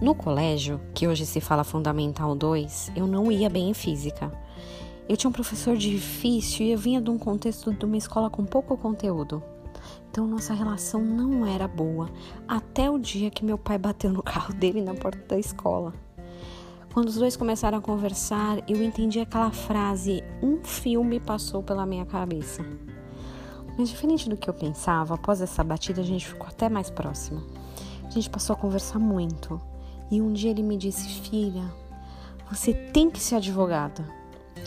No colégio, que hoje se fala Fundamental 2, eu não ia bem em física. Eu tinha um professor difícil e eu vinha de um contexto de uma escola com pouco conteúdo. Então nossa relação não era boa, até o dia que meu pai bateu no carro dele na porta da escola. Quando os dois começaram a conversar, eu entendi aquela frase: um filme passou pela minha cabeça. Mas diferente do que eu pensava, após essa batida a gente ficou até mais próximo. A gente passou a conversar muito. E um dia ele me disse: Filha, você tem que ser advogada.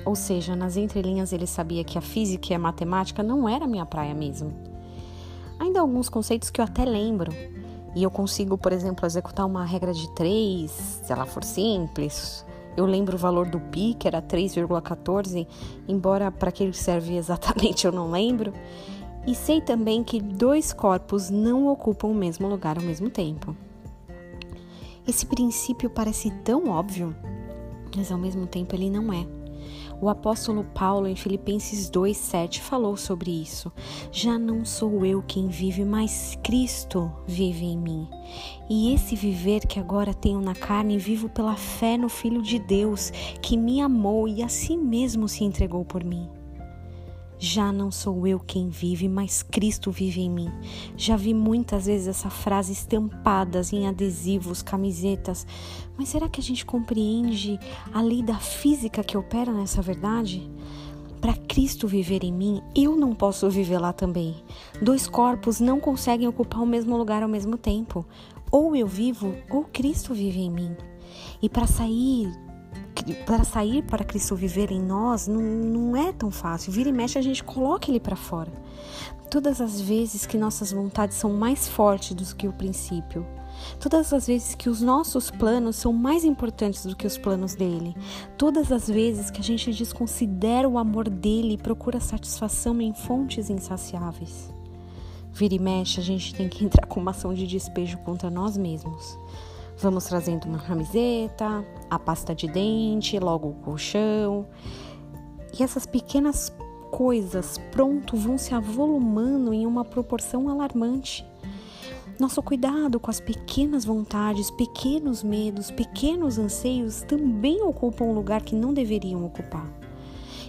Ou seja, nas entrelinhas ele sabia que a física e a matemática não era minha praia mesmo. Ainda alguns conceitos que eu até lembro. E eu consigo, por exemplo, executar uma regra de 3, se ela for simples. Eu lembro o valor do pi, que era 3,14, embora para que ele serve exatamente eu não lembro. E sei também que dois corpos não ocupam o mesmo lugar ao mesmo tempo. Esse princípio parece tão óbvio, mas ao mesmo tempo ele não é. O apóstolo Paulo, em Filipenses 2,7, falou sobre isso. Já não sou eu quem vive, mas Cristo vive em mim. E esse viver que agora tenho na carne, vivo pela fé no Filho de Deus, que me amou e a si mesmo se entregou por mim. Já não sou eu quem vive, mas Cristo vive em mim. Já vi muitas vezes essa frase estampadas em adesivos, camisetas, mas será que a gente compreende a lei da física que opera nessa verdade? Para Cristo viver em mim, eu não posso viver lá também. Dois corpos não conseguem ocupar o mesmo lugar ao mesmo tempo. Ou eu vivo, ou Cristo vive em mim. E para sair para sair para Cristo viver em nós não, não é tão fácil. Vira e mexe, a gente coloca ele para fora. Todas as vezes que nossas vontades são mais fortes do que o princípio, todas as vezes que os nossos planos são mais importantes do que os planos dele, todas as vezes que a gente desconsidera o amor dele e procura satisfação em fontes insaciáveis. Vira e mexe, a gente tem que entrar com uma ação de despejo contra nós mesmos. Vamos trazendo uma camiseta, a pasta de dente, logo o colchão. E essas pequenas coisas pronto vão se avolumando em uma proporção alarmante. Nosso cuidado com as pequenas vontades, pequenos medos, pequenos anseios também ocupam um lugar que não deveriam ocupar.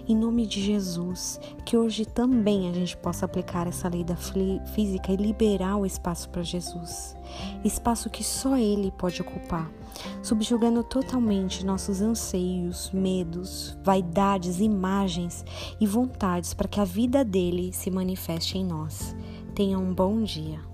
Em nome de Jesus, que hoje também a gente possa aplicar essa lei da física e liberar o espaço para Jesus. Espaço que só Ele pode ocupar, subjugando totalmente nossos anseios, medos, vaidades, imagens e vontades para que a vida dele se manifeste em nós. Tenha um bom dia.